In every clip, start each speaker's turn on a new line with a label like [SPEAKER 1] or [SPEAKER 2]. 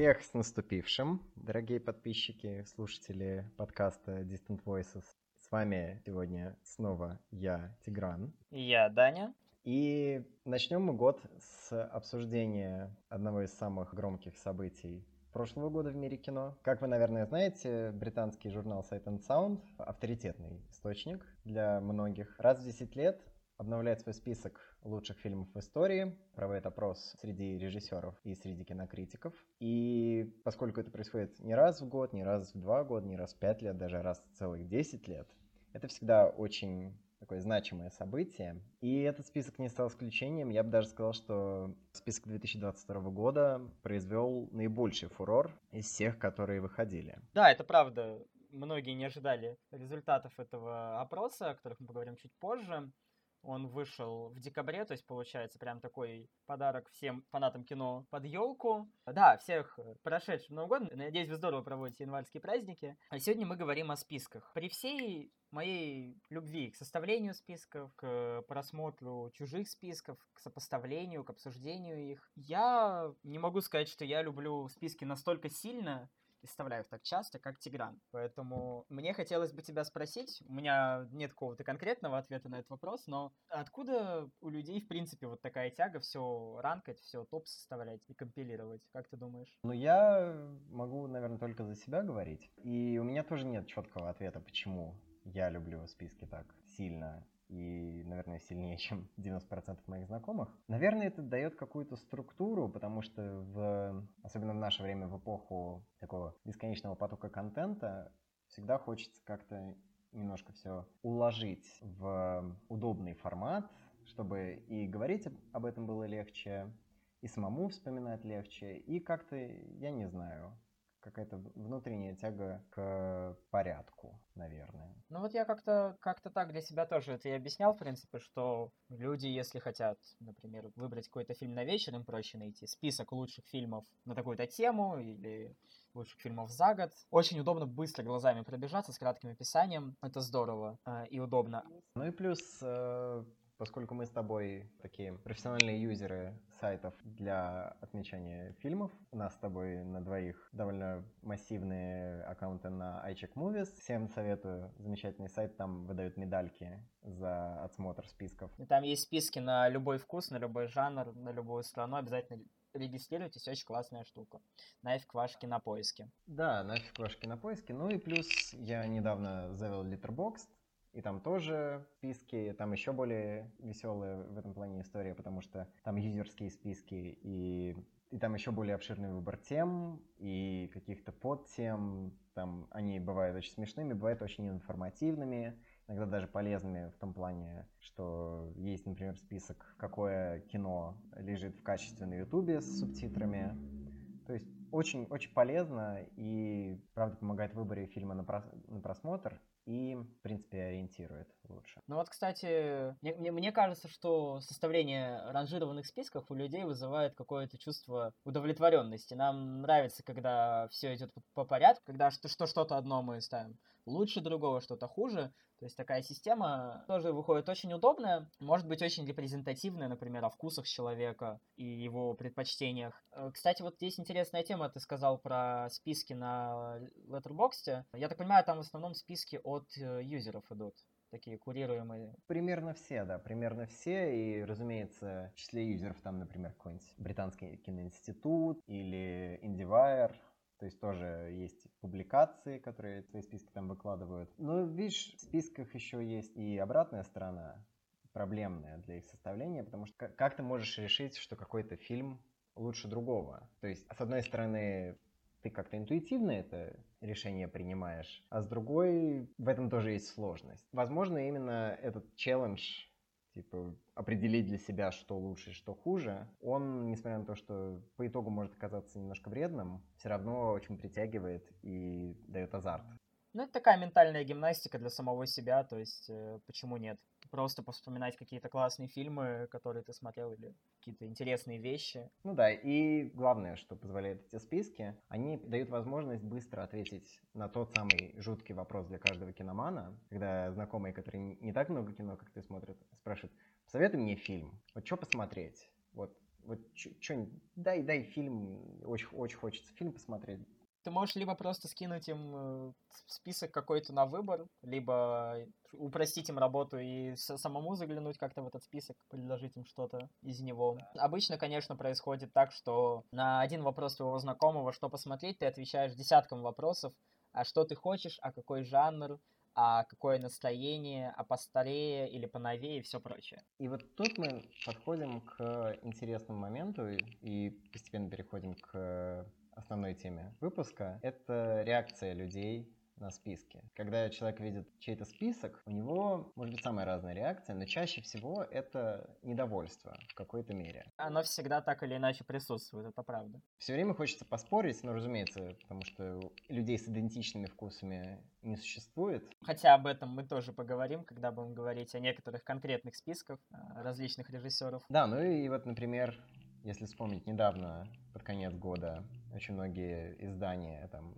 [SPEAKER 1] Всех с наступившим, дорогие подписчики, слушатели подкаста Distant Voices. С вами сегодня снова я, Тигран.
[SPEAKER 2] И я, Даня.
[SPEAKER 1] И начнем мы год с обсуждения одного из самых громких событий прошлого года в мире кино. Как вы, наверное, знаете, британский журнал Sight and Sound — авторитетный источник для многих. Раз в 10 лет обновляет свой список лучших фильмов в истории, проводит опрос среди режиссеров и среди кинокритиков. И поскольку это происходит не раз в год, не раз в два года, не раз в пять лет, даже раз в целых 10 лет, это всегда очень такое значимое событие. И этот список не стал исключением. Я бы даже сказал, что список 2022 года произвел наибольший фурор из всех, которые выходили.
[SPEAKER 2] Да, это правда. Многие не ожидали результатов этого опроса, о которых мы поговорим чуть позже. Он вышел в декабре, то есть получается прям такой подарок всем фанатам кино под елку. Да, всех прошедшим Новым годом. Надеюсь, вы здорово проводите январские праздники. А сегодня мы говорим о списках. При всей моей любви к составлению списков, к просмотру чужих списков, к сопоставлению, к обсуждению их, я не могу сказать, что я люблю списки настолько сильно, представляю так часто, как Тигран. Поэтому мне хотелось бы тебя спросить, у меня нет какого-то конкретного ответа на этот вопрос, но откуда у людей, в принципе, вот такая тяга все ранкать, все топ составлять и компилировать? Как ты думаешь?
[SPEAKER 1] Ну, я могу, наверное, только за себя говорить. И у меня тоже нет четкого ответа, почему я люблю списки так сильно и, наверное, сильнее, чем 90% моих знакомых. Наверное, это дает какую-то структуру, потому что, в, особенно в наше время, в эпоху такого бесконечного потока контента, всегда хочется как-то немножко все уложить в удобный формат, чтобы и говорить об этом было легче, и самому вспоминать легче, и как-то, я не знаю, какая-то внутренняя тяга к порядку, наверное.
[SPEAKER 2] Ну вот я как-то как так для себя тоже это и объяснял, в принципе, что люди, если хотят, например, выбрать какой-то фильм на вечер, им проще найти список лучших фильмов на такую-то тему или лучших фильмов за год. Очень удобно быстро глазами пробежаться с кратким описанием. Это здорово э, и удобно.
[SPEAKER 1] Ну и плюс э, поскольку мы с тобой такие профессиональные юзеры сайтов для отмечания фильмов, у нас с тобой на двоих довольно массивные аккаунты на iCheck Movies. Всем советую, замечательный сайт, там выдают медальки за отсмотр списков.
[SPEAKER 2] И там есть списки на любой вкус, на любой жанр, на любую страну, обязательно регистрируйтесь, очень классная штука. Нафиг ваш кинопоиски.
[SPEAKER 1] Да, нафиг ваш кинопоиски. Ну и плюс я недавно завел Letterboxd, и там тоже списки, там еще более веселые в этом плане история, потому что там юзерские списки, и, и там еще более обширный выбор тем и каких-то подтем. Там они бывают очень смешными, бывают очень информативными, иногда даже полезными в том плане, что есть, например, список, какое кино лежит в качестве на Ютубе с субтитрами. То есть очень-очень полезно и, правда, помогает в выборе фильма на, прос на просмотр и, в принципе, ориентирует лучше.
[SPEAKER 2] Ну вот, кстати, мне, мне, мне кажется, что составление ранжированных списков у людей вызывает какое-то чувство удовлетворенности. Нам нравится, когда все идет по порядку, когда что, что что-то одно мы ставим лучше другого, что-то хуже. То есть такая система тоже выходит очень удобная, может быть очень репрезентативная, например, о вкусах человека и его предпочтениях. Э, кстати, вот здесь интересная тема, ты сказал про списки на Letterboxd. Я так понимаю, там в основном списки от э, юзеров идут такие курируемые?
[SPEAKER 1] Примерно все, да, примерно все. И, разумеется, в числе юзеров там, например, какой-нибудь британский киноинститут или IndieWire, то есть тоже есть публикации, которые свои списки там выкладывают. Но видишь, в списках еще есть и обратная сторона, проблемная для их составления, потому что как ты можешь решить, что какой-то фильм лучше другого? То есть, с одной стороны, ты как-то интуитивно это решение принимаешь, а с другой в этом тоже есть сложность. Возможно, именно этот челлендж типа определить для себя, что лучше, что хуже, он, несмотря на то, что по итогу может оказаться немножко вредным, все равно очень притягивает и дает азарт.
[SPEAKER 2] Ну, это такая ментальная гимнастика для самого себя, то есть э, почему нет? Просто вспоминать какие-то классные фильмы, которые ты смотрел, или какие-то интересные вещи.
[SPEAKER 1] Ну да, и главное, что позволяет эти списки, они дают возможность быстро ответить на тот самый жуткий вопрос для каждого киномана, когда знакомые, которые не так много кино, как ты смотрят, спрашивают, посоветуй мне фильм, вот что посмотреть? Вот Вот что-нибудь, дай, дай фильм, очень, очень хочется фильм посмотреть.
[SPEAKER 2] Ты можешь либо просто скинуть им э, список какой-то на выбор, либо упростить им работу и самому заглянуть как-то в этот список, предложить им что-то из него. Обычно, конечно, происходит так, что на один вопрос твоего знакомого, что посмотреть, ты отвечаешь десятком вопросов, а что ты хочешь, а какой жанр, а какое настроение, а постарее или поновее и все прочее.
[SPEAKER 1] И вот тут мы подходим к интересному моменту и постепенно переходим к основной теме выпуска. Это реакция людей на списке. Когда человек видит чей-то список, у него может быть самая разная реакция, но чаще всего это недовольство в какой-то мере.
[SPEAKER 2] Оно всегда так или иначе присутствует, это правда.
[SPEAKER 1] Все время хочется поспорить, но, разумеется, потому что людей с идентичными вкусами не существует.
[SPEAKER 2] Хотя об этом мы тоже поговорим, когда будем говорить о некоторых конкретных списках э, различных режиссеров.
[SPEAKER 1] Да, ну и вот, например, если вспомнить недавно, под конец года, очень многие издания, там,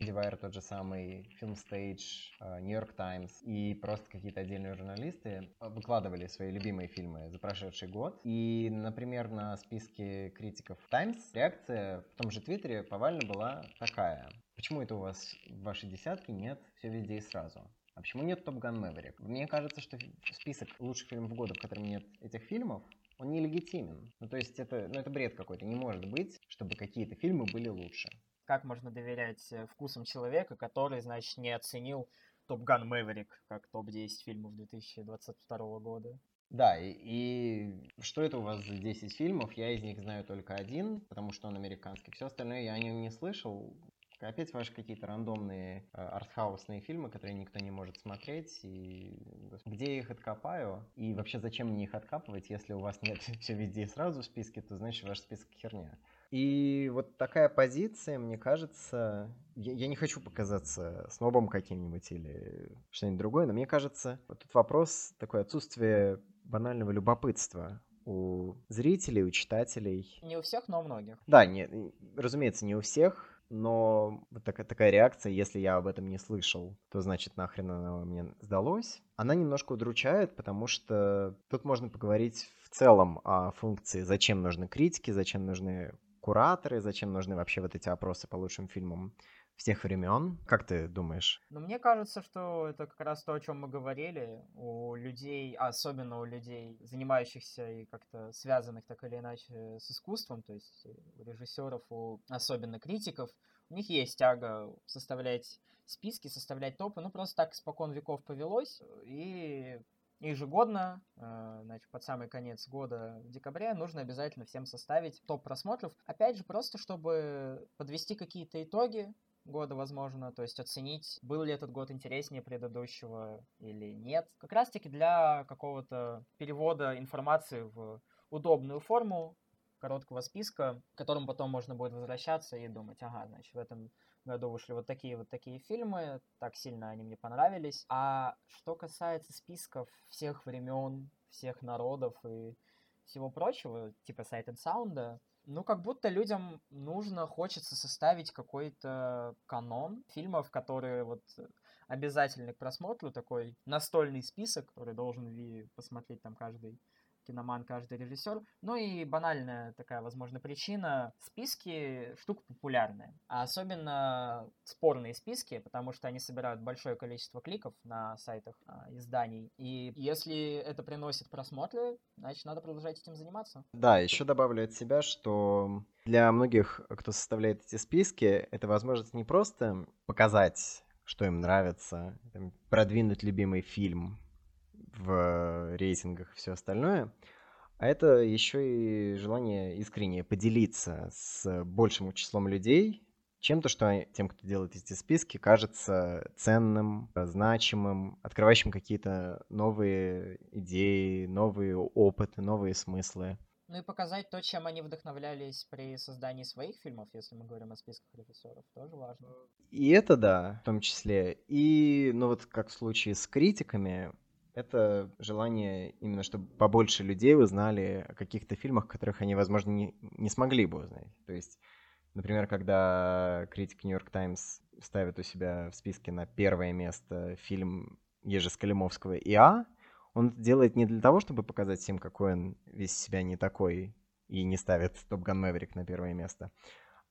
[SPEAKER 1] Дивайр тот же самый, Film Stage, New York Times и просто какие-то отдельные журналисты выкладывали свои любимые фильмы за прошедший год. И, например, на списке критиков Times реакция в том же Твиттере повально была такая. Почему это у вас в вашей десятке нет все везде и сразу? А почему нет Топ Ган Мэверик? Мне кажется, что список лучших фильмов года, в котором нет этих фильмов, он нелегитимен. Ну, то есть это, ну, это бред какой-то. Не может быть, чтобы какие-то фильмы были лучше.
[SPEAKER 2] Как можно доверять э, вкусам человека, который, значит, не оценил Топ Ган Мэверик как топ-10 фильмов 2022 года?
[SPEAKER 1] Да, и, и что это у вас за 10 фильмов? Я из них знаю только один, потому что он американский. Все остальное я о нем не слышал. Опять ваши какие-то рандомные э, артхаусные фильмы, которые никто не может смотреть. И где я их откопаю? И вообще зачем мне их откапывать, если у вас нет все везде и сразу в списке, то значит ваш список херня. И вот такая позиция, мне кажется, я, я не хочу показаться снобом каким-нибудь или что-нибудь другое, но мне кажется, вот тут вопрос такое отсутствие банального любопытства у зрителей, у читателей.
[SPEAKER 2] Не у всех, но у многих.
[SPEAKER 1] Да, не, разумеется, не у всех, но вот такая, реакция, если я об этом не слышал, то значит нахрен она мне сдалось. Она немножко удручает, потому что тут можно поговорить в целом о функции, зачем нужны критики, зачем нужны кураторы, зачем нужны вообще вот эти опросы по лучшим фильмам всех времен. Как ты думаешь?
[SPEAKER 2] Ну, мне кажется, что это как раз то, о чем мы говорили. У людей, особенно у людей, занимающихся и как-то связанных так или иначе с искусством, то есть у режиссеров, у особенно критиков, у них есть тяга составлять списки, составлять топы. Ну, просто так испокон веков повелось. И ежегодно, э, значит, под самый конец года, в декабре, нужно обязательно всем составить топ просмотров. Опять же, просто чтобы подвести какие-то итоги, года, возможно, то есть оценить, был ли этот год интереснее предыдущего или нет. Как раз-таки для какого-то перевода информации в удобную форму короткого списка, к которому потом можно будет возвращаться и думать, ага, значит, в этом году вышли вот такие вот такие фильмы, так сильно они мне понравились. А что касается списков всех времен, всех народов и всего прочего, типа Sight and Sound, ну, как будто людям нужно, хочется составить какой-то канон фильмов, которые вот обязательны к просмотру, такой настольный список, который должен посмотреть там каждый киноман, каждый режиссер. Ну и банальная такая, возможно, причина. Списки штука популярная. А особенно спорные списки, потому что они собирают большое количество кликов на сайтах а, изданий. И если это приносит просмотры, значит, надо продолжать этим заниматься.
[SPEAKER 1] Да, еще добавлю от себя, что для многих, кто составляет эти списки, это возможность не просто показать что им нравится, продвинуть любимый фильм, в рейтингах и все остальное. А это еще и желание искренне поделиться с большим числом людей чем-то, что тем, кто делает эти списки, кажется ценным, значимым, открывающим какие-то новые идеи, новые опыты, новые смыслы.
[SPEAKER 2] Ну и показать то, чем они вдохновлялись при создании своих фильмов, если мы говорим о списках режиссеров, тоже важно.
[SPEAKER 1] И это да, в том числе. И, ну вот как в случае с критиками, это желание именно, чтобы побольше людей узнали о каких-то фильмах, которых они, возможно, не, не смогли бы узнать. То есть, например, когда критик York Times ставит у себя в списке на первое место фильм Ежи Скалимовского «ИА», он это делает не для того, чтобы показать всем, какой он весь себя не такой и не ставит Топ Ган Мэверик на первое место,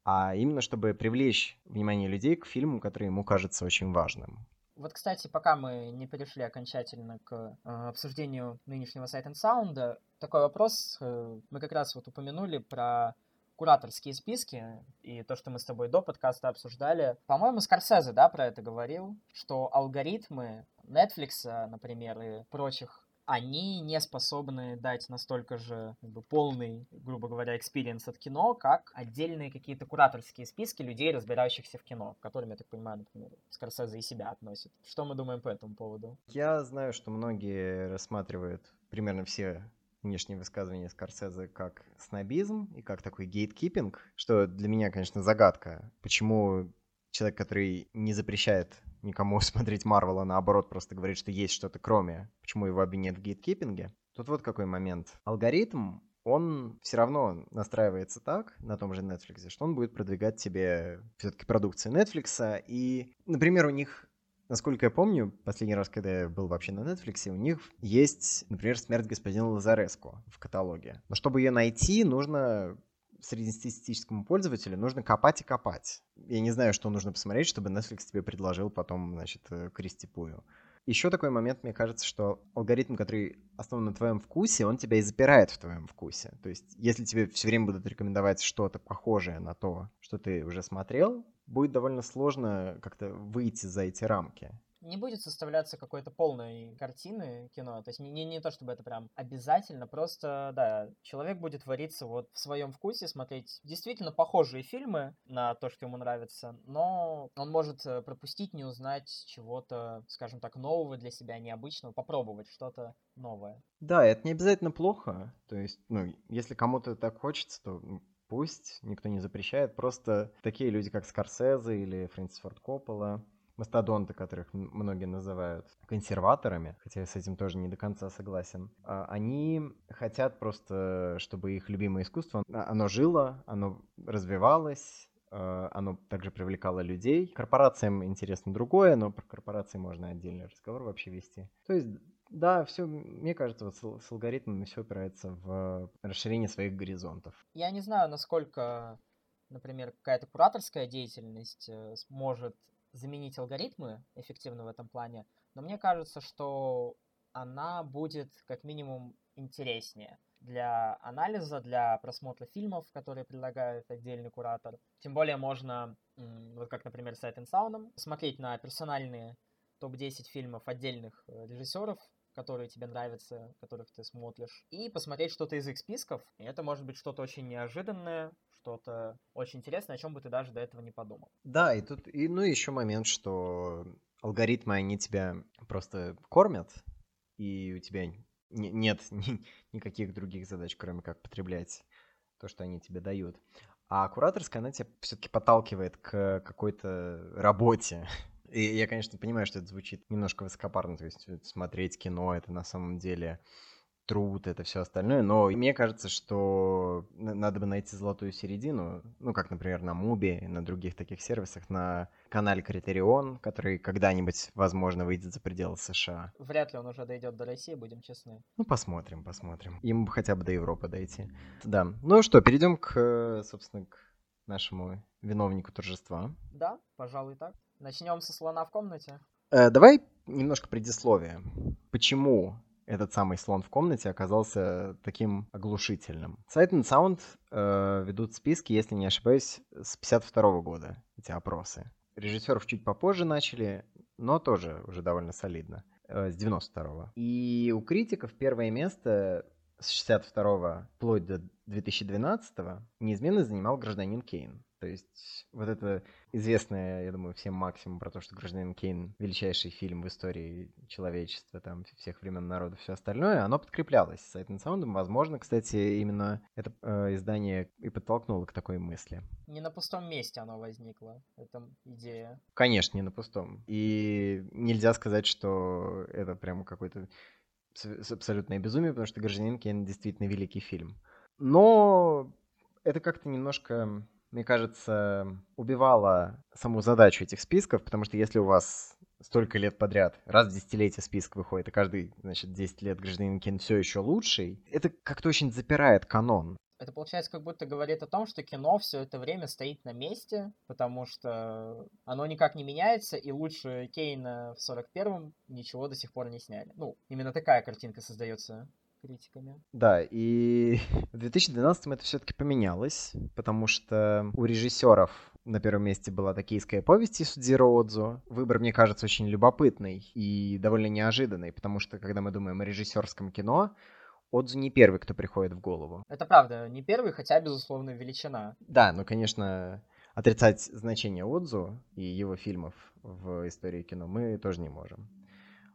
[SPEAKER 1] а именно чтобы привлечь внимание людей к фильму, который ему кажется очень важным.
[SPEAKER 2] Вот, кстати, пока мы не перешли окончательно к э, обсуждению нынешнего Sight and Sound, такой вопрос. Э, мы как раз вот упомянули про кураторские списки и то, что мы с тобой до подкаста обсуждали. По-моему, Скорсезе, да, про это говорил, что алгоритмы Netflix, например, и прочих они не способны дать настолько же как бы, полный, грубо говоря, experience от кино, как отдельные какие-то кураторские списки людей, разбирающихся в кино, к которым, я так понимаю, например, Скорсезе и себя относит. Что мы думаем по этому поводу?
[SPEAKER 1] Я знаю, что многие рассматривают примерно все внешние высказывания Скорсезе как снобизм и как такой гейткипинг, что для меня, конечно, загадка. Почему человек, который не запрещает никому смотреть Марвела, наоборот, просто говорит, что есть что-то кроме. Почему его обвинят в гейткипинге? Тут вот какой момент. Алгоритм, он все равно настраивается так на том же Netflix, что он будет продвигать тебе все-таки продукцию Netflix. И, например, у них Насколько я помню, последний раз, когда я был вообще на Netflix, у них есть, например, «Смерть господина Лазареску» в каталоге. Но чтобы ее найти, нужно среднестатистическому пользователю нужно копать и копать. Я не знаю, что нужно посмотреть, чтобы Netflix тебе предложил потом, значит, э, Кристипую. Еще такой момент, мне кажется, что алгоритм, который основан на твоем вкусе, он тебя и запирает в твоем вкусе. То есть, если тебе все время будут рекомендовать что-то похожее на то, что ты уже смотрел, будет довольно сложно как-то выйти за эти рамки
[SPEAKER 2] не будет составляться какой-то полной картины кино. То есть не, не, не то, чтобы это прям обязательно, просто, да, человек будет вариться вот в своем вкусе, смотреть действительно похожие фильмы на то, что ему нравится, но он может э, пропустить, не узнать чего-то, скажем так, нового для себя, необычного, попробовать что-то новое.
[SPEAKER 1] Да, это не обязательно плохо. То есть, ну, если кому-то так хочется, то пусть, никто не запрещает. Просто такие люди, как Скорсезе или Фрэнсис Форд Коппола, мастодонты, которых многие называют консерваторами, хотя я с этим тоже не до конца согласен, а, они хотят просто, чтобы их любимое искусство, а, оно жило, оно развивалось, а, оно также привлекало людей. Корпорациям интересно другое, но про корпорации можно отдельный разговор вообще вести. То есть да, все, мне кажется, вот с, с алгоритмами все опирается в расширение своих горизонтов.
[SPEAKER 2] Я не знаю, насколько, например, какая-то кураторская деятельность э, может заменить алгоритмы эффективно в этом плане, но мне кажется, что она будет как минимум интереснее для анализа, для просмотра фильмов, которые предлагает отдельный куратор. Тем более можно, вот как, например, с Sight Sound, смотреть на персональные топ-10 фильмов отдельных э, режиссеров, которые тебе нравятся, которых ты смотришь, и посмотреть что-то из их списков. И это может быть что-то очень неожиданное, что-то очень интересное, о чем бы ты даже до этого не подумал.
[SPEAKER 1] Да, и тут, и, ну, еще момент, что алгоритмы, они тебя просто кормят, и у тебя не, нет ни, никаких других задач, кроме как потреблять то, что они тебе дают. А кураторская, она тебя все-таки подталкивает к какой-то работе. И я, конечно, понимаю, что это звучит немножко высокопарно, то есть смотреть кино это на самом деле труд, это все остальное, но мне кажется, что надо бы найти золотую середину, ну, как, например, на Муби, на других таких сервисах, на канале Критерион, который когда-нибудь, возможно, выйдет за пределы США.
[SPEAKER 2] Вряд ли он уже дойдет до России, будем честны.
[SPEAKER 1] Ну, посмотрим, посмотрим. Ему бы хотя бы до Европы дойти. Да. Ну что, перейдем к, собственно, к нашему виновнику торжества.
[SPEAKER 2] Да, пожалуй, так. Начнем со слона в комнате.
[SPEAKER 1] Э, давай немножко предисловия. Почему этот самый слон в комнате оказался таким оглушительным. Sight and Sound э, ведут списки, если не ошибаюсь, с 52 года, эти опросы. Режиссеров чуть попозже начали, но тоже уже довольно солидно, э, с 92-го. И у критиков первое место с 62 вплоть до 2012 неизменно занимал «Гражданин Кейн». То есть вот это известное, я думаю, всем максимум про то, что «Гражданин Кейн» — величайший фильм в истории человечества, там, всех времен народа, все остальное, оно подкреплялось and Sound. Возможно, кстати, именно это э, издание и подтолкнуло к такой мысли.
[SPEAKER 2] Не на пустом месте оно возникло, эта идея.
[SPEAKER 1] Конечно, не на пустом. И нельзя сказать, что это прям какой-то абсолютное безумие, потому что «Гражданин Кейн» действительно великий фильм. Но это как-то немножко мне кажется, убивала саму задачу этих списков, потому что если у вас столько лет подряд, раз в десятилетие список выходит, и каждый, значит, 10 лет гражданин Кен все еще лучший, это как-то очень запирает канон.
[SPEAKER 2] Это получается как будто говорит о том, что кино все это время стоит на месте, потому что оно никак не меняется, и лучше Кейна в 41-м ничего до сих пор не сняли. Ну, именно такая картинка создается критиками.
[SPEAKER 1] Да, и в 2012 это все-таки поменялось, потому что у режиссеров на первом месте была токийская повесть Исудзиро Отзу. Выбор, мне кажется, очень любопытный и довольно неожиданный, потому что, когда мы думаем о режиссерском кино, Отзу не первый, кто приходит в голову.
[SPEAKER 2] Это правда, не первый, хотя, безусловно, величина.
[SPEAKER 1] Да, ну, конечно, отрицать значение Отзу и его фильмов в истории кино мы тоже не можем.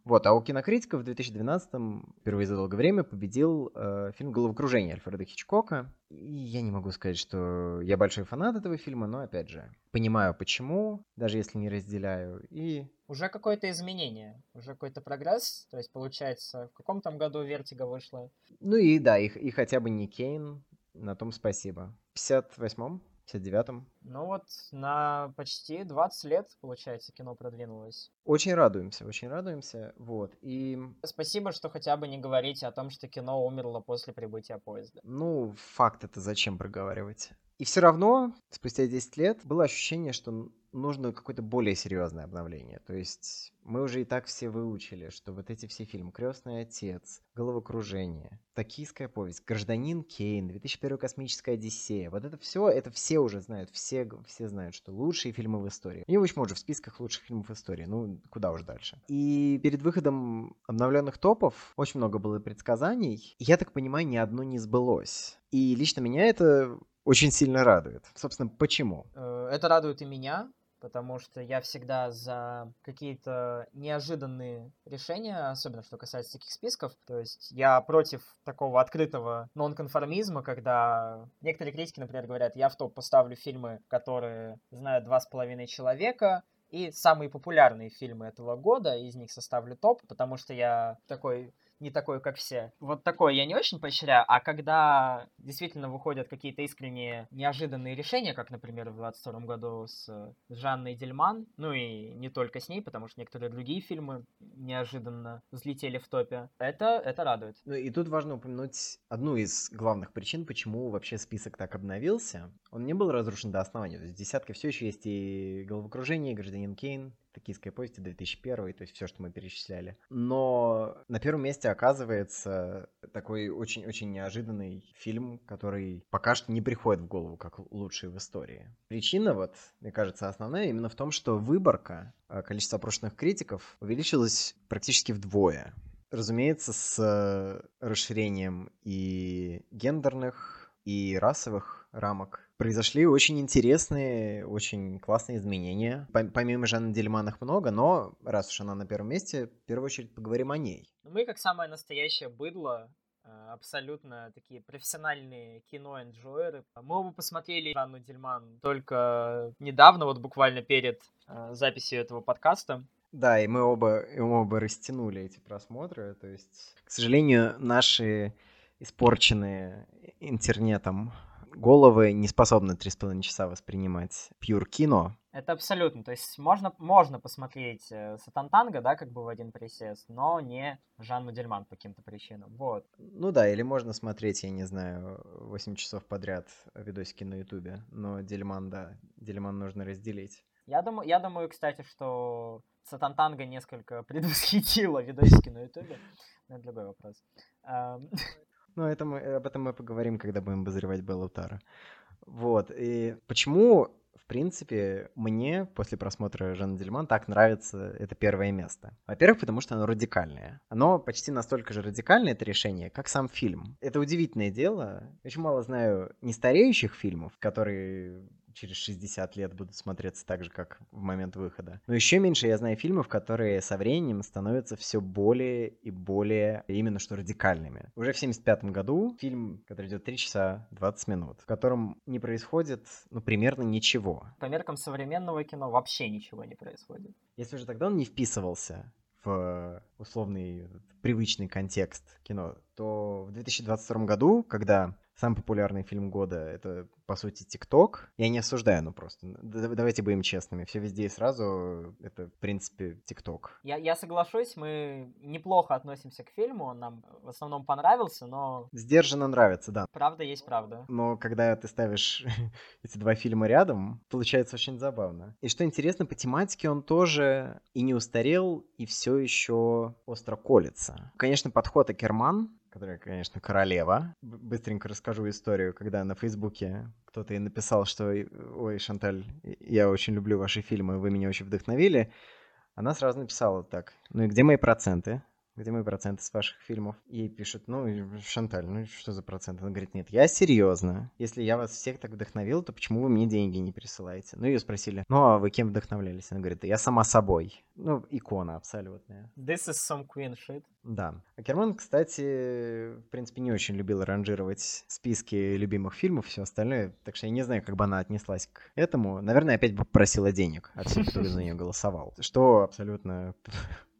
[SPEAKER 1] Вот, а у кинокритиков в 2012-м впервые за долгое время победил э, фильм «Головокружение» Альфреда Хичкока. И я не могу сказать, что я большой фанат этого фильма, но, опять же, понимаю почему, даже если не разделяю, и...
[SPEAKER 2] Уже какое-то изменение, уже какой-то прогресс, то есть, получается, в каком там году «Vertigo» вышла?
[SPEAKER 1] Ну и да, и, и хотя бы не Кейн, на том спасибо. В 58-м 59-м.
[SPEAKER 2] Ну вот на почти 20 лет, получается, кино продвинулось.
[SPEAKER 1] Очень радуемся, очень радуемся. Вот. И...
[SPEAKER 2] Спасибо, что хотя бы не говорите о том, что кино умерло после прибытия поезда.
[SPEAKER 1] Ну, факт это зачем проговаривать? И все равно, спустя 10 лет, было ощущение, что нужно какое-то более серьезное обновление. То есть мы уже и так все выучили, что вот эти все фильмы «Крестный отец», «Головокружение», «Токийская повесть», «Гражданин Кейн», «2001 космическая Одиссея», вот это все, это все уже знают, все, все знают, что лучшие фильмы в истории. И очень может в списках лучших фильмов в истории, ну куда уж дальше. И перед выходом обновленных топов очень много было предсказаний. Я так понимаю, ни одно не сбылось. И лично меня это очень сильно радует. Собственно, почему?
[SPEAKER 2] Э, это радует и меня, потому что я всегда за какие-то неожиданные решения, особенно что касается таких списков. То есть я против такого открытого нонконформизма, когда некоторые критики, например, говорят, я в топ поставлю фильмы, которые знают два с половиной человека, и самые популярные фильмы этого года, из них составлю топ, потому что я такой не такой, как все. Вот такое я не очень поощряю, а когда действительно выходят какие-то искренние неожиданные решения, как, например, в 22 году с, с Жанной Дельман, ну и не только с ней, потому что некоторые другие фильмы неожиданно взлетели в топе, это, это радует.
[SPEAKER 1] Ну и тут важно упомянуть одну из главных причин, почему вообще список так обновился. Он не был разрушен до основания, то есть десятка все еще есть и головокружение, и гражданин Кейн, Токийская повесть 2001, то есть все, что мы перечисляли. Но на первом месте оказывается такой очень-очень неожиданный фильм, который пока что не приходит в голову как лучший в истории. Причина, вот, мне кажется, основная именно в том, что выборка, а, количество опрошенных критиков увеличилось практически вдвое. Разумеется, с расширением и гендерных, и расовых рамок произошли очень интересные, очень классные изменения. Помимо Жанны Дельман их много, но раз уж она на первом месте, в первую очередь поговорим о ней.
[SPEAKER 2] Ну, мы, как самое настоящее быдло, э, абсолютно такие профессиональные кино-энджойеры. Мы оба посмотрели Жанну Дельман только недавно, вот буквально перед э, записью этого подкаста.
[SPEAKER 1] Да, и мы оба, и мы оба растянули эти просмотры. То есть, к сожалению, наши испорченные интернетом головы не способны 3,5 часа воспринимать пьюр кино.
[SPEAKER 2] Это абсолютно. То есть можно, можно посмотреть э, Сатантанга, да, как бы в один присест, но не Жанну Дельман по каким-то причинам. Вот.
[SPEAKER 1] Ну да, или можно смотреть, я не знаю, 8 часов подряд видосики на Ютубе. Но Дельман, да, Дельман нужно разделить.
[SPEAKER 2] Я думаю, я думаю, кстати, что Сатантанга несколько предвосхитила видосики на Ютубе. Но это другой вопрос.
[SPEAKER 1] Ну, это мы, об этом мы поговорим, когда будем обозревать Беллутара. Вот, и почему, в принципе, мне после просмотра Жанна Дельман так нравится это первое место? Во-первых, потому что оно радикальное. Оно почти настолько же радикальное, это решение, как сам фильм. Это удивительное дело. Очень мало знаю нестареющих фильмов, которые через 60 лет будут смотреться так же, как в момент выхода. Но еще меньше я знаю фильмов, которые со временем становятся все более и более именно что радикальными. Уже в 75 году фильм, который идет 3 часа 20 минут, в котором не происходит, ну, примерно ничего.
[SPEAKER 2] По меркам современного кино вообще ничего не происходит.
[SPEAKER 1] Если уже тогда он не вписывался в условный привычный контекст кино, то в 2022 году, когда самый популярный фильм года — это, по сути, ТикТок. Я не осуждаю, ну просто. Давайте будем честными. Все везде и сразу — это, в принципе, ТикТок.
[SPEAKER 2] Я, я соглашусь, мы неплохо относимся к фильму, он нам в основном понравился, но...
[SPEAKER 1] Сдержанно нравится, да.
[SPEAKER 2] Правда есть правда.
[SPEAKER 1] Но когда ты ставишь эти два фильма рядом, получается очень забавно. И что интересно, по тематике он тоже и не устарел, и все еще остро колется. Конечно, подход Акерман которая, конечно, королева. Быстренько расскажу историю, когда на Фейсбуке кто-то ей написал, что «Ой, Шанталь, я очень люблю ваши фильмы, вы меня очень вдохновили». Она сразу написала так, ну и где мои проценты? Где мои проценты с ваших фильмов? Ей пишут, ну, Шанталь, ну что за проценты? Она говорит, нет, я серьезно. Если я вас всех так вдохновил, то почему вы мне деньги не присылаете? Ну, ее спросили, ну, а вы кем вдохновлялись? Она говорит, я сама собой. Ну, икона абсолютная.
[SPEAKER 2] This is some queen shit.
[SPEAKER 1] Да. А Керман, кстати, в принципе, не очень любил ранжировать списки любимых фильмов, все остальное. Так что я не знаю, как бы она отнеслась к этому. Наверное, опять бы попросила денег от всех, кто за нее голосовал. Что абсолютно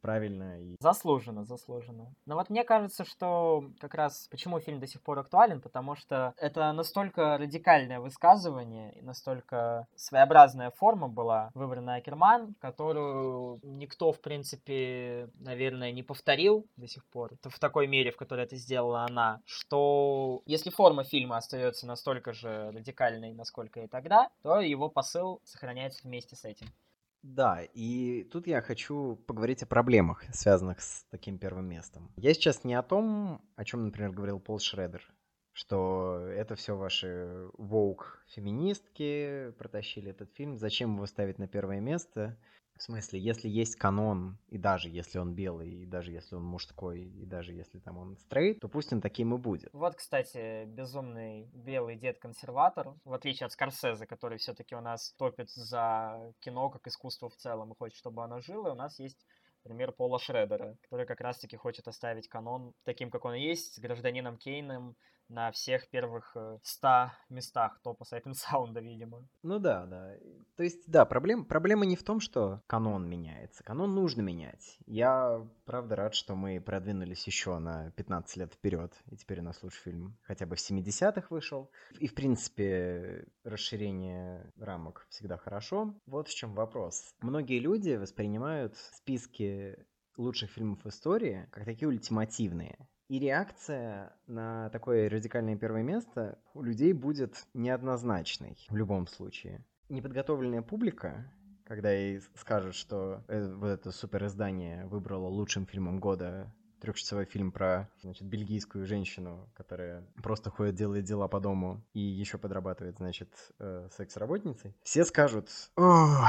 [SPEAKER 1] правильно. И...
[SPEAKER 2] Заслуженно, заслуженно. Но вот мне кажется, что как раз почему фильм до сих пор актуален, потому что это настолько радикальное высказывание и настолько своеобразная форма была выбрана Акерман, которую никто, в принципе, наверное, не повторил до сих пор в такой мере, в которой это сделала она, что если форма фильма остается настолько же радикальной, насколько и тогда, то его посыл сохраняется вместе с этим.
[SPEAKER 1] Да, и тут я хочу поговорить о проблемах, связанных с таким первым местом. Я сейчас не о том, о чем, например, говорил Пол Шредер, что это все ваши воук феминистки протащили этот фильм, зачем его ставить на первое место? В смысле, если есть канон, и даже если он белый, и даже если он мужской, и даже если там он стрейт, то пусть он таким и будет.
[SPEAKER 2] Вот, кстати, безумный белый дед-консерватор, в отличие от Скорсезе, который все-таки у нас топит за кино как искусство в целом и хочет, чтобы оно жило, у нас есть пример Пола Шредера, который как раз-таки хочет оставить канон таким, как он есть, гражданином Кейном, на всех первых 100 э, местах топа and Sound, видимо.
[SPEAKER 1] Ну да, да. То есть, да, проблем, проблема не в том, что канон меняется. Канон нужно менять. Я, правда, рад, что мы продвинулись еще на 15 лет вперед, и теперь у нас лучший фильм хотя бы в 70-х вышел. И, в принципе, расширение рамок всегда хорошо. Вот в чем вопрос. Многие люди воспринимают списки лучших фильмов истории как такие ультимативные. И реакция на такое радикальное первое место у людей будет неоднозначной в любом случае. Неподготовленная публика, когда ей скажут, что э, вот это супер издание выбрало лучшим фильмом года трехчасовой фильм про значит, бельгийскую женщину, которая просто ходит, делает дела по дому и еще подрабатывает, значит, э, секс-работницей. Все скажут, о,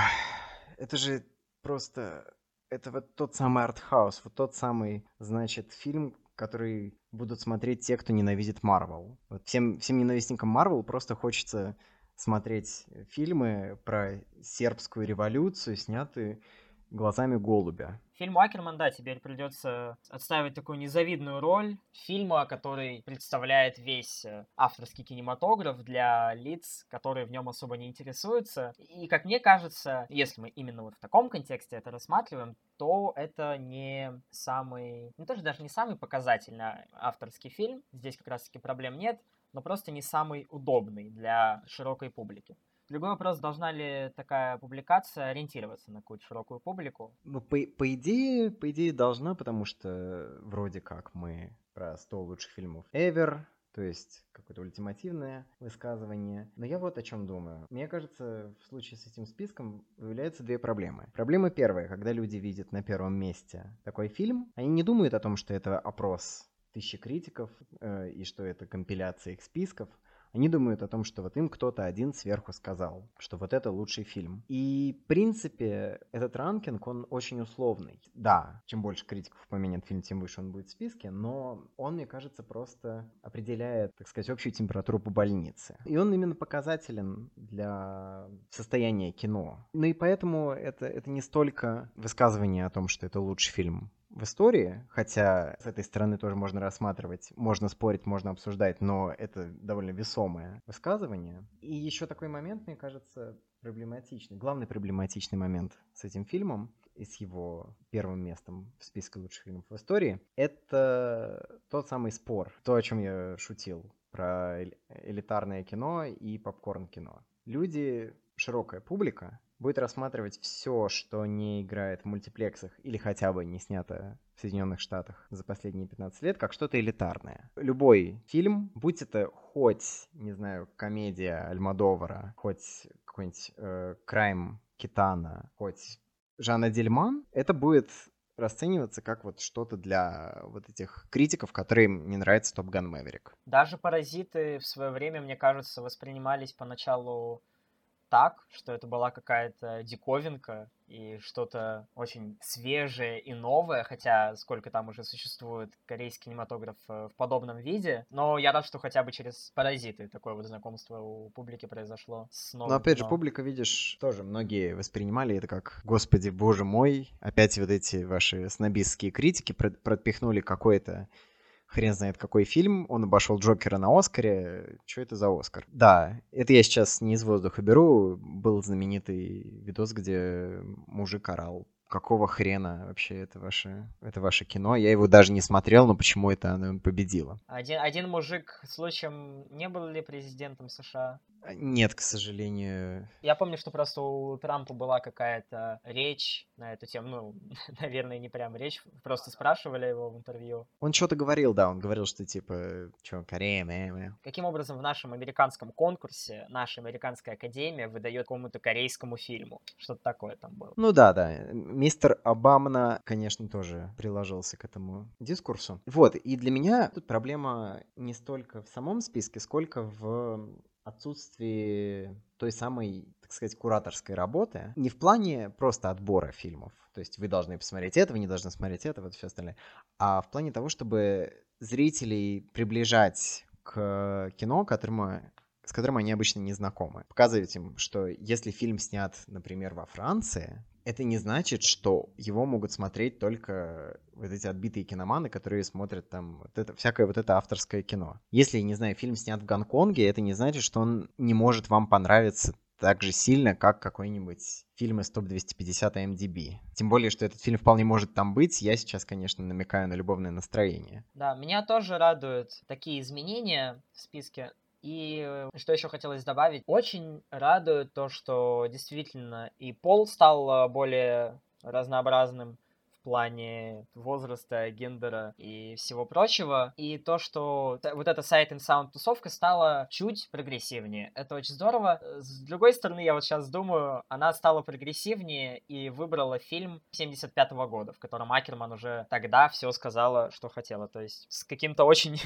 [SPEAKER 1] это же просто... Это вот тот самый артхаус, вот тот самый, значит, фильм, который будут смотреть те, кто ненавидит Марвел. Вот всем, всем ненавистникам Марвел просто хочется смотреть фильмы про сербскую революцию, снятые глазами голубя.
[SPEAKER 2] Фильм Акерман, да, теперь придется отставить такую незавидную роль фильма, который представляет весь э, авторский кинематограф для лиц, которые в нем особо не интересуются. И, как мне кажется, если мы именно вот в таком контексте это рассматриваем, то это не самый, ну тоже даже не самый показательный авторский фильм. Здесь как раз-таки проблем нет, но просто не самый удобный для широкой публики. Другой вопрос, должна ли такая публикация ориентироваться на какую-то широкую публику?
[SPEAKER 1] Ну, по, по идее, по идее должна, потому что вроде как мы про 100 лучших фильмов ever, то есть какое-то ультимативное высказывание. Но я вот о чем думаю. Мне кажется, в случае с этим списком появляются две проблемы. Проблема первая, когда люди видят на первом месте такой фильм, они не думают о том, что это опрос тысячи критиков э, и что это компиляция их списков, они думают о том, что вот им кто-то один сверху сказал, что вот это лучший фильм. И, в принципе, этот ранкинг, он очень условный. Да, чем больше критиков поменяет фильм, тем выше он будет в списке, но он, мне кажется, просто определяет, так сказать, общую температуру по больнице. И он именно показателен для состояния кино. Ну и поэтому это, это не столько высказывание о том, что это лучший фильм в истории, хотя с этой стороны тоже можно рассматривать, можно спорить, можно обсуждать, но это довольно весомое высказывание. И еще такой момент, мне кажется, проблематичный. Главный проблематичный момент с этим фильмом и с его первым местом в списке лучших фильмов в истории, это тот самый спор, то, о чем я шутил про элитарное кино и попкорн-кино. Люди, широкая публика, будет рассматривать все, что не играет в мультиплексах или хотя бы не снято в Соединенных Штатах за последние 15 лет, как что-то элитарное. Любой фильм, будь это хоть, не знаю, комедия Альмадовара, хоть какой-нибудь э, Крайм Китана, хоть Жанна Дельман, это будет расцениваться как вот что-то для вот этих критиков, которым не нравится Топ Ган Мэверик.
[SPEAKER 2] Даже «Паразиты» в свое время, мне кажется, воспринимались поначалу так, что это была какая-то диковинка и что-то очень свежее и новое, хотя сколько там уже существует корейский кинематограф э, в подобном виде. Но я рад, что хотя бы через «Паразиты» такое вот знакомство у публики произошло с новым
[SPEAKER 1] Но опять
[SPEAKER 2] кино.
[SPEAKER 1] же, публика, видишь, тоже многие воспринимали это как «Господи, боже мой, опять вот эти ваши снобистские критики пропихнули какой-то хрен знает какой фильм, он обошел Джокера на Оскаре. Что это за Оскар? Да, это я сейчас не из воздуха беру. Был знаменитый видос, где мужик орал какого хрена вообще это ваше, это ваше кино? Я его даже не смотрел, но почему это оно победило?
[SPEAKER 2] Один, один мужик, случаем, не был ли президентом США?
[SPEAKER 1] Нет, к сожалению.
[SPEAKER 2] Я помню, что просто у Трампа была какая-то речь на эту тему. Ну, наверное, не прям речь, просто спрашивали его в интервью.
[SPEAKER 1] Он что-то говорил, да, он говорил, что типа, что, Корея, мэ, мэ.
[SPEAKER 2] Каким образом в нашем американском конкурсе наша американская академия выдает какому-то корейскому фильму? Что-то такое там было.
[SPEAKER 1] Ну да, да. Мистер Обамна, конечно, тоже приложился к этому дискурсу. Вот, и для меня тут проблема не столько в самом списке, сколько в отсутствии той самой, так сказать, кураторской работы. Не в плане просто отбора фильмов. То есть вы должны посмотреть это, вы не должны смотреть это, вот все остальное. А в плане того, чтобы зрителей приближать к кино, которому с которым они обычно не знакомы. Показывать им, что если фильм снят, например, во Франции, это не значит, что его могут смотреть только вот эти отбитые киноманы, которые смотрят там вот это, всякое вот это авторское кино. Если, не знаю, фильм снят в Гонконге, это не значит, что он не может вам понравиться так же сильно, как какой-нибудь фильм из топ-250 MDB. Тем более, что этот фильм вполне может там быть. Я сейчас, конечно, намекаю на любовное настроение.
[SPEAKER 2] Да, меня тоже радуют такие изменения в списке. И э, что еще хотелось добавить, очень радует то, что действительно и пол стал э, более разнообразным в плане возраста, гендера и всего прочего. И то, что вот эта Sight and Sound тусовка стала чуть прогрессивнее. Это очень здорово. С другой стороны, я вот сейчас думаю, она стала прогрессивнее и выбрала фильм 75 -го года, в котором Акерман уже тогда все сказала, что хотела. То есть с каким-то очень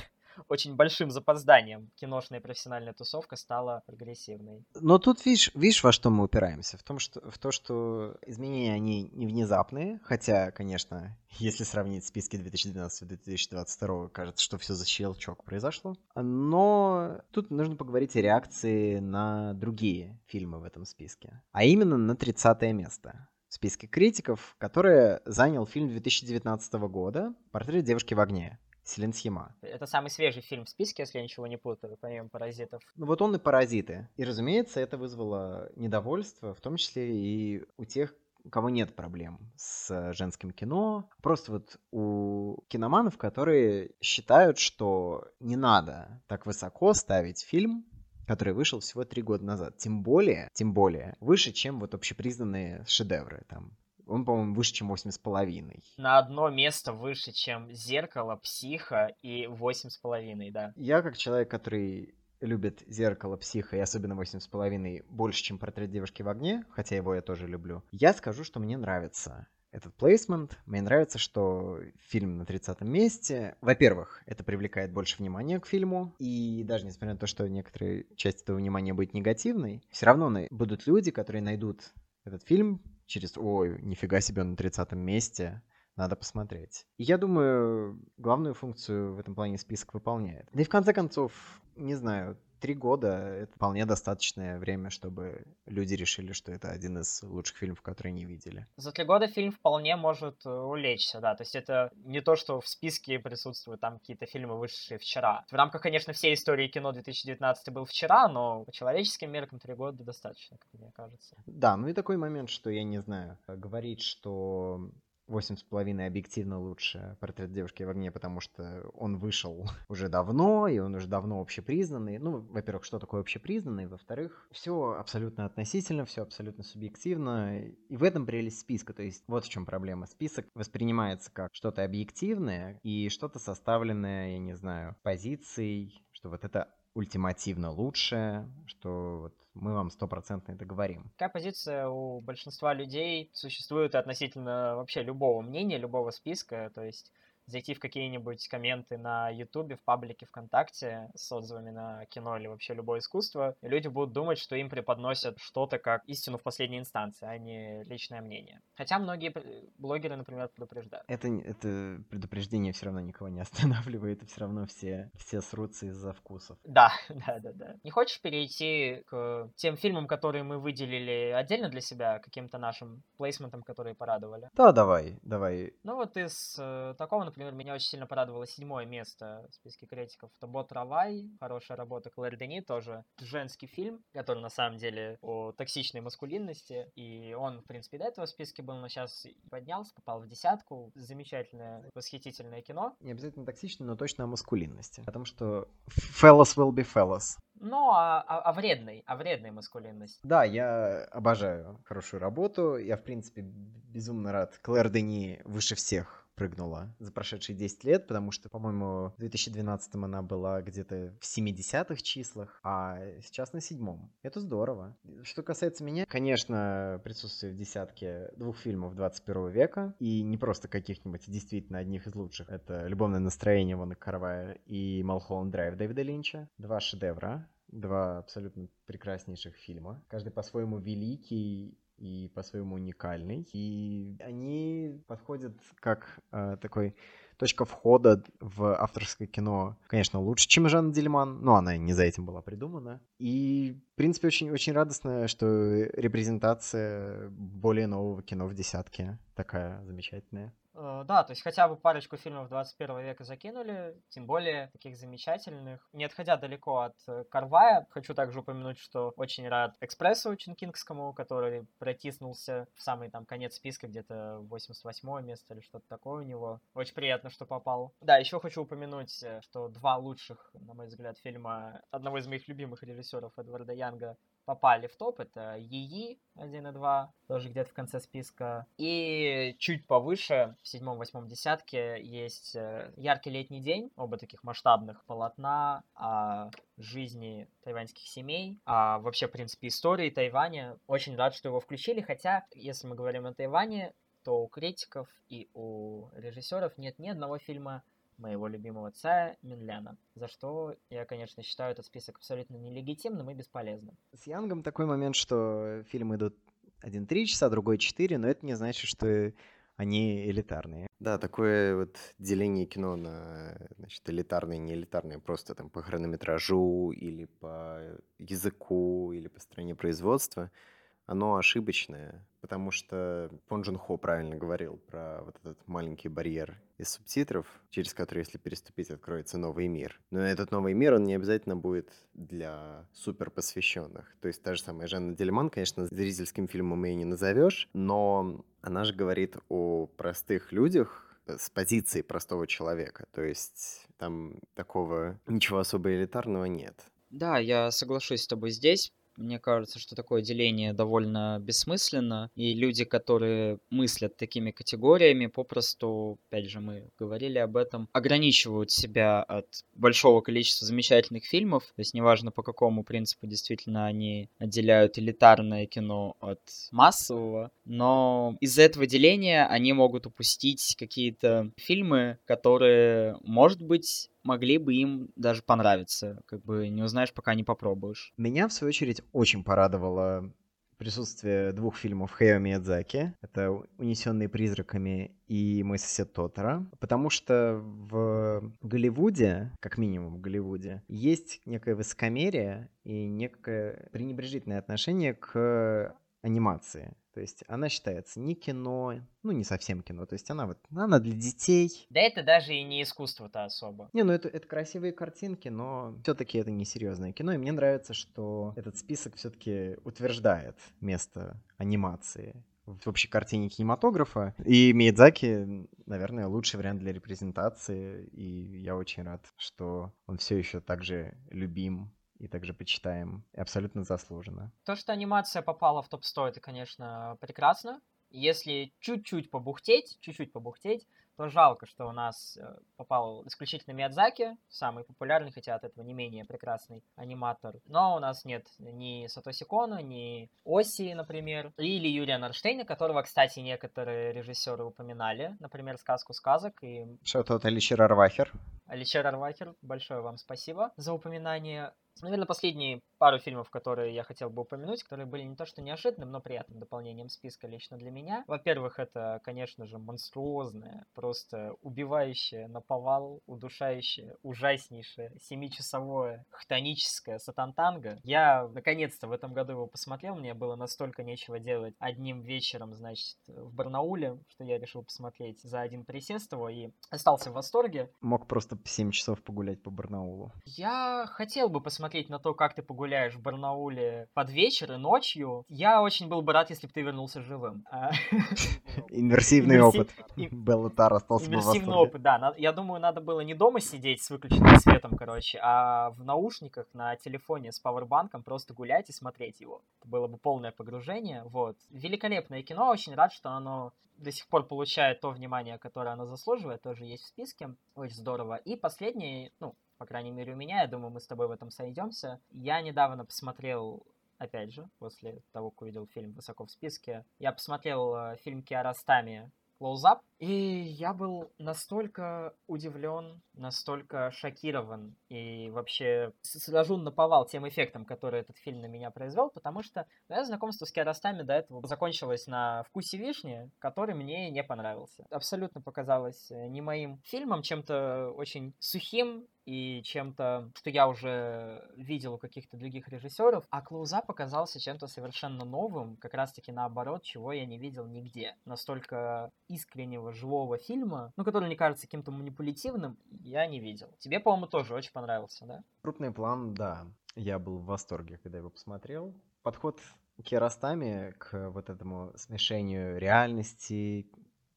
[SPEAKER 2] очень большим запозданием киношная профессиональная тусовка стала прогрессивной.
[SPEAKER 1] Но тут видишь, видишь, во что мы упираемся? В, том, что, в то, что изменения, они не внезапные, хотя, конечно, если сравнить списки 2012-2022, кажется, что все за щелчок произошло. Но тут нужно поговорить о реакции на другие фильмы в этом списке. А именно на 30 место в списке критиков, которое занял фильм 2019 года «Портрет девушки в огне». Селен Схема.
[SPEAKER 2] Это самый свежий фильм в списке, если я ничего не путаю, помимо «Паразитов».
[SPEAKER 1] Ну вот он и «Паразиты». И, разумеется, это вызвало недовольство, в том числе и у тех, у кого нет проблем с женским кино. Просто вот у киноманов, которые считают, что не надо так высоко ставить фильм, который вышел всего три года назад. Тем более, тем более, выше, чем вот общепризнанные шедевры. Там он, по-моему, выше, чем восемь с половиной.
[SPEAKER 2] На одно место выше, чем «Зеркало», «Психа» и восемь с половиной, да.
[SPEAKER 1] Я, как человек, который любит «Зеркало», «Психа» и особенно восемь с половиной больше, чем «Портрет девушки в огне», хотя его я тоже люблю, я скажу, что мне нравится этот плейсмент. Мне нравится, что фильм на 30 месте. Во-первых, это привлекает больше внимания к фильму. И даже несмотря на то, что некоторые части этого внимания будет негативной, все равно будут люди, которые найдут этот фильм через «Ой, нифига себе, он на 30 месте, надо посмотреть». И я думаю, главную функцию в этом плане список выполняет. Да и в конце концов, не знаю, три года — это вполне достаточное время, чтобы люди решили, что это один из лучших фильмов, которые они видели.
[SPEAKER 2] За три года фильм вполне может э, улечься, да. То есть это не то, что в списке присутствуют там какие-то фильмы, вышедшие вчера. В рамках, конечно, всей истории кино 2019 был вчера, но по человеческим меркам три года достаточно, как мне кажется.
[SPEAKER 1] Да, ну и такой момент, что я не знаю, говорить, что восемь с половиной объективно лучше портрет девушки в огне, потому что он вышел уже давно, и он уже давно общепризнанный. Ну, во-первых, что такое общепризнанный? Во-вторых, все абсолютно относительно, все абсолютно субъективно. И в этом прелесть списка. То есть вот в чем проблема. Список воспринимается как что-то объективное и что-то составленное, я не знаю, позицией, что вот это ультимативно лучшее, что вот мы вам стопроцентно это говорим.
[SPEAKER 2] Какая позиция у большинства людей существует относительно вообще любого мнения, любого списка? То есть зайти в какие-нибудь комменты на Ютубе, в паблике ВКонтакте с отзывами на кино или вообще любое искусство, и люди будут думать, что им преподносят что-то как истину в последней инстанции, а не личное мнение. Хотя многие блогеры, например, предупреждают.
[SPEAKER 1] Это, это предупреждение все равно никого не останавливает, и все равно все, все срутся из-за вкусов.
[SPEAKER 2] Да, да, да, да. Не хочешь перейти к тем фильмам, которые мы выделили отдельно для себя, каким-то нашим плейсментам, которые порадовали?
[SPEAKER 1] Да, давай, давай.
[SPEAKER 2] Ну вот из э, такого, например, например, меня очень сильно порадовало седьмое место в списке критиков. Это Бот Равай, хорошая работа Клэр Дени, тоже женский фильм, который на самом деле о токсичной маскулинности. И он, в принципе, до этого в списке был, но сейчас поднялся, попал в десятку. Замечательное, восхитительное кино.
[SPEAKER 1] Не обязательно токсичное, но точно о маскулинности. Потому что fellas will be fellas.
[SPEAKER 2] Ну, а, а, а вредной, а вредной маскулинности.
[SPEAKER 1] Да, я обожаю хорошую работу. Я, в принципе, безумно рад. Клэр Дени выше всех прыгнула за прошедшие 10 лет, потому что, по-моему, в 2012 она была где-то в 70-х числах, а сейчас на седьмом. Это здорово. Что касается меня, конечно, присутствие в десятке двух фильмов 21 века, и не просто каких-нибудь действительно одних из лучших. Это «Любовное настроение» Вона Карвая и «Малхолланд Драйв» Дэвида Линча. Два шедевра, два абсолютно прекраснейших фильма. Каждый по-своему великий и по-своему уникальный. И они подходят как э, такой точка входа в авторское кино, конечно, лучше, чем Жанна Дельман, но она не за этим была придумана. И, в принципе, очень, очень радостно, что репрезентация более нового кино в десятке такая замечательная.
[SPEAKER 2] Э, да, то есть хотя бы парочку фильмов 21 века закинули, тем более таких замечательных. Не отходя далеко от э, Карвая, хочу также упомянуть, что очень рад Экспрессу Чинкингскому, который протиснулся в самый там конец списка, где-то 88 место или что-то такое у него. Очень приятно, что попал. Да, еще хочу упомянуть, э, что два лучших, на мой взгляд, фильма одного из моих любимых режиссеров Эдварда Янга попали в топ. Это ЕИ 1 и 2, тоже где-то в конце списка. И чуть повыше, в седьмом-восьмом десятке, есть э, «Яркий летний день», оба таких масштабных полотна о жизни тайваньских семей, а вообще, в принципе, истории Тайваня. Очень рад, что его включили, хотя, если мы говорим о Тайване, то у критиков и у режиссеров нет ни одного фильма моего любимого Цая Минляна, за что я, конечно, считаю этот список абсолютно нелегитимным и бесполезным.
[SPEAKER 1] С Янгом такой момент, что фильмы идут один три часа, другой четыре, но это не значит, что они элитарные. Да, такое вот деление кино на значит, элитарное и неэлитарное просто там по хронометражу или по языку или по стране производства – оно ошибочное, потому что Пон Джун Хо правильно говорил про вот этот маленький барьер из субтитров, через который, если переступить, откроется новый мир. Но этот новый мир, он не обязательно будет для супер посвященных. То есть та же самая Жанна Дельман, конечно, зрительским фильмом ее не назовешь, но она же говорит о простых людях, с позиции простого человека. То есть там такого ничего особо элитарного нет.
[SPEAKER 2] Да, я соглашусь с тобой здесь. Мне кажется, что такое деление довольно бессмысленно, и люди, которые мыслят такими категориями, попросту, опять же, мы говорили об этом, ограничивают себя от большого количества замечательных фильмов, то есть неважно по какому принципу действительно они отделяют элитарное кино от массового, но из-за этого деления они могут упустить какие-то фильмы, которые, может быть, могли бы им даже понравиться. Как бы не узнаешь, пока не попробуешь.
[SPEAKER 1] Меня, в свою очередь, очень порадовало присутствие двух фильмов Хэйо Миядзаки. Это «Унесенные призраками» и «Мой сосед Тотара». Потому что в Голливуде, как минимум в Голливуде, есть некое высокомерие и некое пренебрежительное отношение к анимации. То есть она считается не кино, ну не совсем кино, то есть она вот, она для детей.
[SPEAKER 2] Да это даже и не искусство-то особо.
[SPEAKER 1] Не, ну это, это красивые картинки, но все-таки это не серьезное кино, и мне нравится, что этот список все-таки утверждает место анимации в общей картине кинематографа. И Миядзаки, наверное, лучший вариант для репрезентации. И я очень рад, что он все еще так же любим и также почитаем. И абсолютно заслуженно.
[SPEAKER 2] То, что анимация попала в топ-100, это, конечно, прекрасно. Если чуть-чуть побухтеть, чуть-чуть побухтеть, то жалко, что у нас э, попал исключительно Миядзаки, самый популярный, хотя от этого не менее прекрасный аниматор. Но у нас нет ни Сатоси Кона, ни Оси, например, или Юрия Нарштейна, которого, кстати, некоторые режиссеры упоминали, например, «Сказку сказок». И...
[SPEAKER 1] Что-то от Алишер Арвахер.
[SPEAKER 2] Алишер Арвахер, большое вам спасибо за упоминание. Наверное, последние пару фильмов, которые я хотел бы упомянуть, которые были не то что неожиданным, но приятным дополнением списка лично для меня. Во-первых, это, конечно же, монструозное, просто убивающее, наповал, удушающее, ужаснейшее, семичасовое, хтоническое сатантанго. Я, наконец-то, в этом году его посмотрел, мне было настолько нечего делать одним вечером, значит, в Барнауле, что я решил посмотреть за один присест его и остался в восторге.
[SPEAKER 1] Мог просто 7 часов погулять по Барнаулу.
[SPEAKER 2] Я хотел бы посмотреть посмотреть на то, как ты погуляешь в Барнауле под вечер и ночью, я очень был бы рад, если бы ты вернулся живым. А,
[SPEAKER 1] Инверсивный опыт. Беллатар остался бы
[SPEAKER 2] Инверсивный опыт, да. Я думаю, надо было не дома сидеть с выключенным светом, короче, а в наушниках на телефоне с пауэрбанком просто гулять и смотреть его. Было бы полное погружение. Вот. Великолепное кино, очень рад, что оно до сих пор получает то внимание, которое оно заслуживает, тоже есть в списке. Очень здорово. И последний, ну, по крайней мере у меня, я думаю, мы с тобой в этом сойдемся. Я недавно посмотрел опять же, после того, как увидел фильм высоко в списке, я посмотрел э, фильм Киаростами Close Up, и я был настолько удивлен, настолько шокирован и вообще сражен на повал тем эффектом, который этот фильм на меня произвел, потому что мое знакомство с Киаростами до этого закончилось на «Вкусе вишни», который мне не понравился. Абсолютно показалось э, не моим фильмом, чем-то очень сухим и чем-то, что я уже видел у каких-то других режиссеров, а Клоузап оказался чем-то совершенно новым, как раз-таки наоборот, чего я не видел нигде. Настолько искреннего, живого фильма, ну, который мне кажется каким-то манипулятивным, я не видел. Тебе, по-моему, тоже очень понравился, да?
[SPEAKER 1] Крупный план, да. Я был в восторге, когда его посмотрел. Подход Киаростами к вот этому смешению реальности,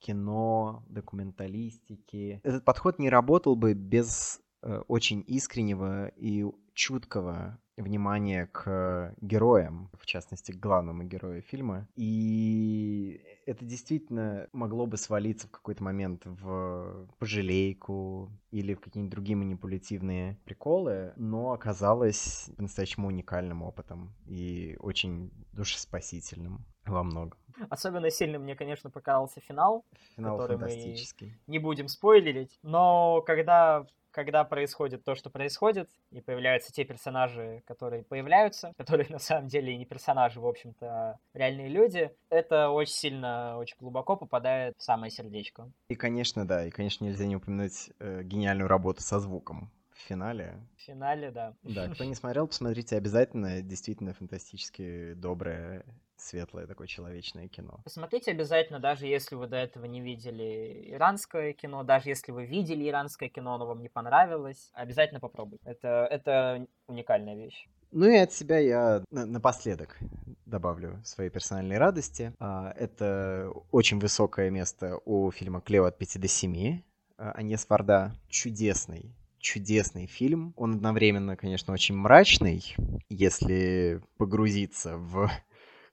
[SPEAKER 1] кино, документалистики. Этот подход не работал бы без очень искреннего и чуткого внимания к героям, в частности, к главному герою фильма. И это действительно могло бы свалиться в какой-то момент в пожалейку или в какие-нибудь другие манипулятивные приколы, но оказалось по-настоящему уникальным опытом и очень душеспасительным во многом.
[SPEAKER 2] Особенно сильно мне, конечно, показался финал,
[SPEAKER 1] финал
[SPEAKER 2] который мы не будем спойлерить. Но когда когда происходит то, что происходит, и появляются те персонажи, которые появляются, которые на самом деле и не персонажи, в общем-то, а реальные люди, это очень сильно, очень глубоко попадает в самое сердечко.
[SPEAKER 1] И, конечно, да, и, конечно, нельзя не упомянуть э, гениальную работу со звуком в финале.
[SPEAKER 2] В финале, да.
[SPEAKER 1] Да, кто не смотрел, посмотрите обязательно. Действительно фантастически доброе светлое такое человечное кино.
[SPEAKER 2] Посмотрите обязательно, даже если вы до этого не видели иранское кино, даже если вы видели иранское кино, но вам не понравилось, обязательно попробуйте. Это, это уникальная вещь.
[SPEAKER 1] Ну и от себя я напоследок добавлю свои персональные радости. А, это очень высокое место у фильма «Клео от 5 до 7». Анес Варда чудесный чудесный фильм. Он одновременно, конечно, очень мрачный, если погрузиться в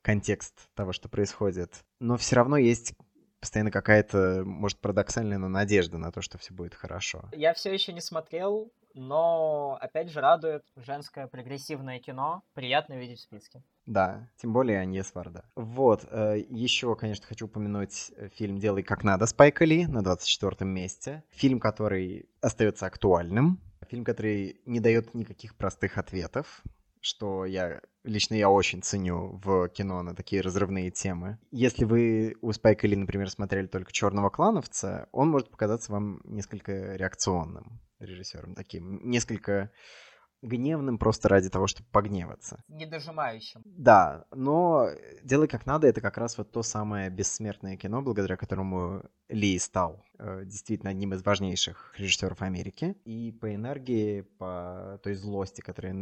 [SPEAKER 1] контекст того, что происходит. Но все равно есть постоянно какая-то, может, парадоксальная, но надежда на то, что все будет хорошо.
[SPEAKER 2] Я все еще не смотрел, но, опять же, радует женское прогрессивное кино. Приятно видеть в списке.
[SPEAKER 1] Да, тем более Аньес Варда. Вот, э, еще, конечно, хочу упомянуть э, фильм «Делай как надо» Спайка Ли на 24 месте. Фильм, который остается актуальным. Фильм, который не дает никаких простых ответов что я лично я очень ценю в кино на такие разрывные темы. Если вы у Спайка Ли, например, смотрели только «Черного клановца», он может показаться вам несколько реакционным режиссером, таким, несколько гневным просто ради того, чтобы погневаться.
[SPEAKER 2] Недожимающим.
[SPEAKER 1] Да, но «Делай как надо» — это как раз вот то самое бессмертное кино, благодаря которому Ли стал э, действительно одним из важнейших режиссеров Америки. И по энергии, по той злости, которая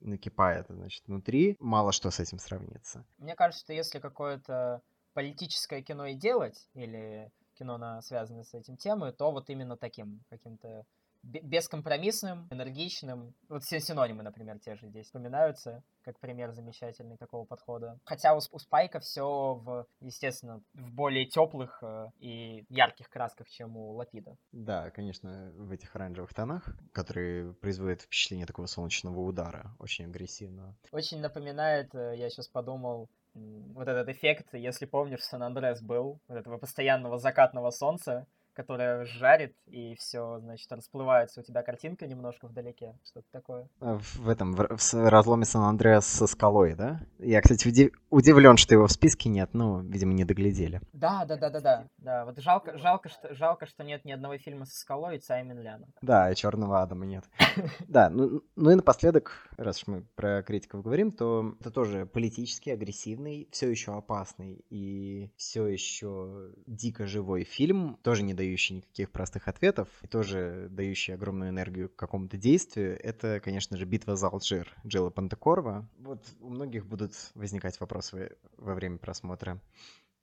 [SPEAKER 1] накипает значит, внутри, мало что с этим сравнится.
[SPEAKER 2] Мне кажется, что если какое-то политическое кино и делать, или кино, на, связанное с этим темой, то вот именно таким каким-то бескомпромиссным, энергичным. Вот все синонимы, например, те же здесь вспоминаются, как пример замечательный такого подхода. Хотя у, у Спайка все в, естественно, в более теплых э, и ярких красках, чем у Лапида.
[SPEAKER 1] Да, конечно, в этих оранжевых тонах, которые производят впечатление такого солнечного удара, очень агрессивного.
[SPEAKER 2] Очень напоминает, э, я сейчас подумал, вот этот эффект, если помнишь, Сан-Андрес был, вот этого постоянного закатного солнца, которая жарит, и все, значит, расплывается у тебя картинка немножко вдалеке, что-то такое.
[SPEAKER 1] А в этом, в, в разломе Сан-Андреас со скалой, да? Я, кстати, удив, удивлен, что его в списке нет, ну, видимо, не доглядели.
[SPEAKER 2] Да, да, да, да, да. Да, вот жалко, жалко, что, жалко, что нет ни одного фильма со скалой и Цаймин Ляна.
[SPEAKER 1] Да, и Черного Адама нет. Да, ну, ну и напоследок, раз уж мы про критиков говорим, то это тоже политически агрессивный, все еще опасный и все еще дико живой фильм, тоже не дает дающий никаких простых ответов, и тоже дающий огромную энергию к какому-то действию, это, конечно же, битва за Алжир Джилла Пантекорова. Вот у многих будут возникать вопросы во время просмотра.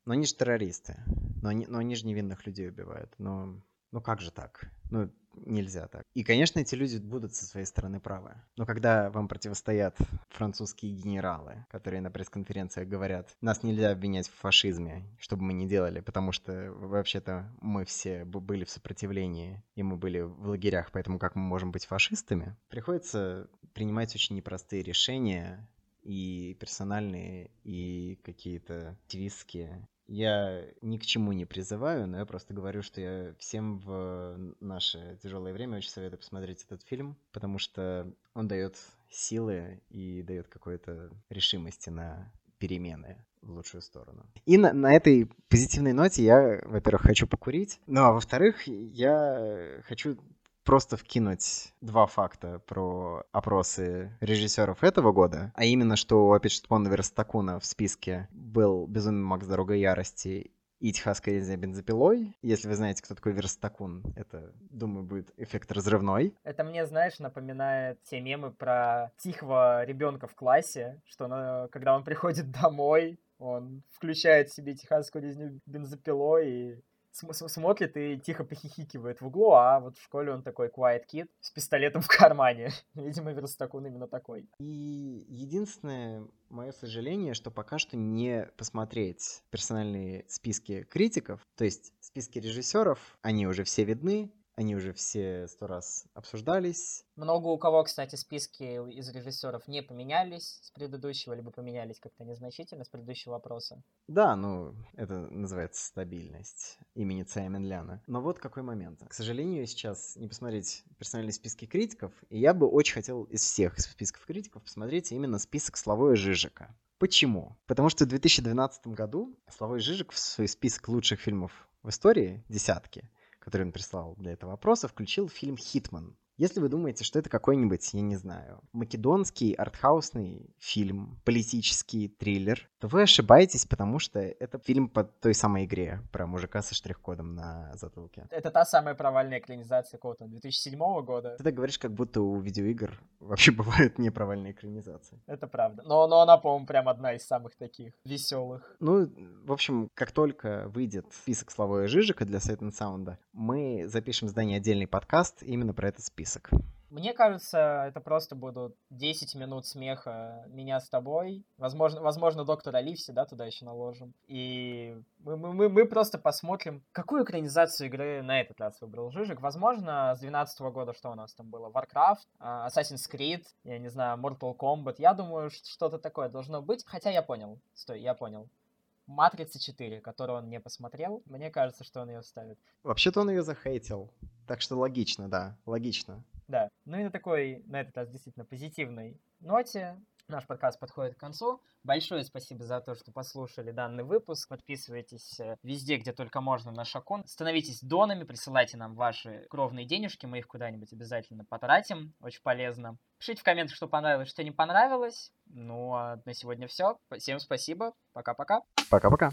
[SPEAKER 1] Но они же террористы. Но они, но они же невинных людей убивают. Но ну как же так? Ну, нельзя так. И, конечно, эти люди будут со своей стороны правы. Но когда вам противостоят французские генералы, которые на пресс-конференциях говорят, нас нельзя обвинять в фашизме, что бы мы ни делали, потому что вообще-то мы все были в сопротивлении, и мы были в лагерях, поэтому как мы можем быть фашистами? Приходится принимать очень непростые решения, и персональные, и какие-то активистские. Я ни к чему не призываю, но я просто говорю, что я всем в наше тяжелое время очень советую посмотреть этот фильм, потому что он дает силы и дает какой-то решимости на перемены в лучшую сторону. И на, на этой позитивной ноте я, во-первых, хочу покурить, ну а во-вторых, я хочу просто вкинуть два факта про опросы режиссеров этого года, а именно, что у Апичтпона Верстакуна в списке был «Безумный Макс. Дорога ярости» и «Техасская резня бензопилой». Если вы знаете, кто такой Верстакун, это, думаю, будет эффект разрывной.
[SPEAKER 2] Это мне, знаешь, напоминает те мемы про тихого ребенка в классе, что на, когда он приходит домой, он включает себе «Техасскую резню бензопилой» и смотрит и тихо похихикивает в углу, а вот в школе он такой quiet kid с пистолетом в кармане. Видимо, Верстакун именно такой.
[SPEAKER 1] И единственное мое сожаление, что пока что не посмотреть персональные списки критиков, то есть списки режиссеров, они уже все видны, они уже все сто раз обсуждались.
[SPEAKER 2] Много у кого, кстати, списки из режиссеров не поменялись с предыдущего, либо поменялись как-то незначительно с предыдущего вопроса.
[SPEAKER 1] Да, ну, это называется стабильность имени Цаймин Ляна. Но вот какой момент. К сожалению, сейчас не посмотреть персональные списки критиков, и я бы очень хотел из всех списков критиков посмотреть именно список Славоя Жижика. Почему? Потому что в 2012 году Славой Жижик в свой список лучших фильмов в истории, десятки, который он прислал для этого вопроса, включил фильм «Хитман». Если вы думаете, что это какой-нибудь, я не знаю, македонский артхаусный фильм, политический триллер, то вы ошибаетесь, потому что это фильм по той самой игре про мужика со штрих-кодом на затылке.
[SPEAKER 2] Это та самая провальная экранизация какого-то 2007 года.
[SPEAKER 1] Ты так говоришь, как будто у видеоигр вообще бывают не провальные экранизации.
[SPEAKER 2] Это правда. Но, но она, по-моему, прям одна из самых таких веселых.
[SPEAKER 1] Ну, в общем, как только выйдет список Славоя Жижика для Sound, мы запишем с отдельный подкаст именно про этот список список?
[SPEAKER 2] Мне кажется, это просто будут 10 минут смеха меня с тобой. Возможно, возможно доктора Ливси, да, туда еще наложим. И мы, мы, мы просто посмотрим, какую экранизацию игры на этот раз выбрал Жижик. Возможно, с 12 года что у нас там было? Warcraft, а, Assassin's Creed, я не знаю, Mortal Kombat. Я думаю, что-то такое должно быть. Хотя я понял. Стой, я понял. Матрица 4, которую он не посмотрел, мне кажется, что он ее ставит.
[SPEAKER 1] Вообще-то он ее захейтил. Так что логично, да, логично.
[SPEAKER 2] Да. Ну и на такой, на этот раз действительно позитивной ноте наш подкаст подходит к концу. Большое спасибо за то, что послушали данный выпуск. Подписывайтесь э, везде, где только можно на Шакон. Становитесь донами, присылайте нам ваши кровные денежки, мы их куда-нибудь обязательно потратим. Очень полезно. Пишите в комментах, что понравилось, что не понравилось. Ну а на сегодня все. Всем спасибо. Пока-пока.
[SPEAKER 1] Пока-пока.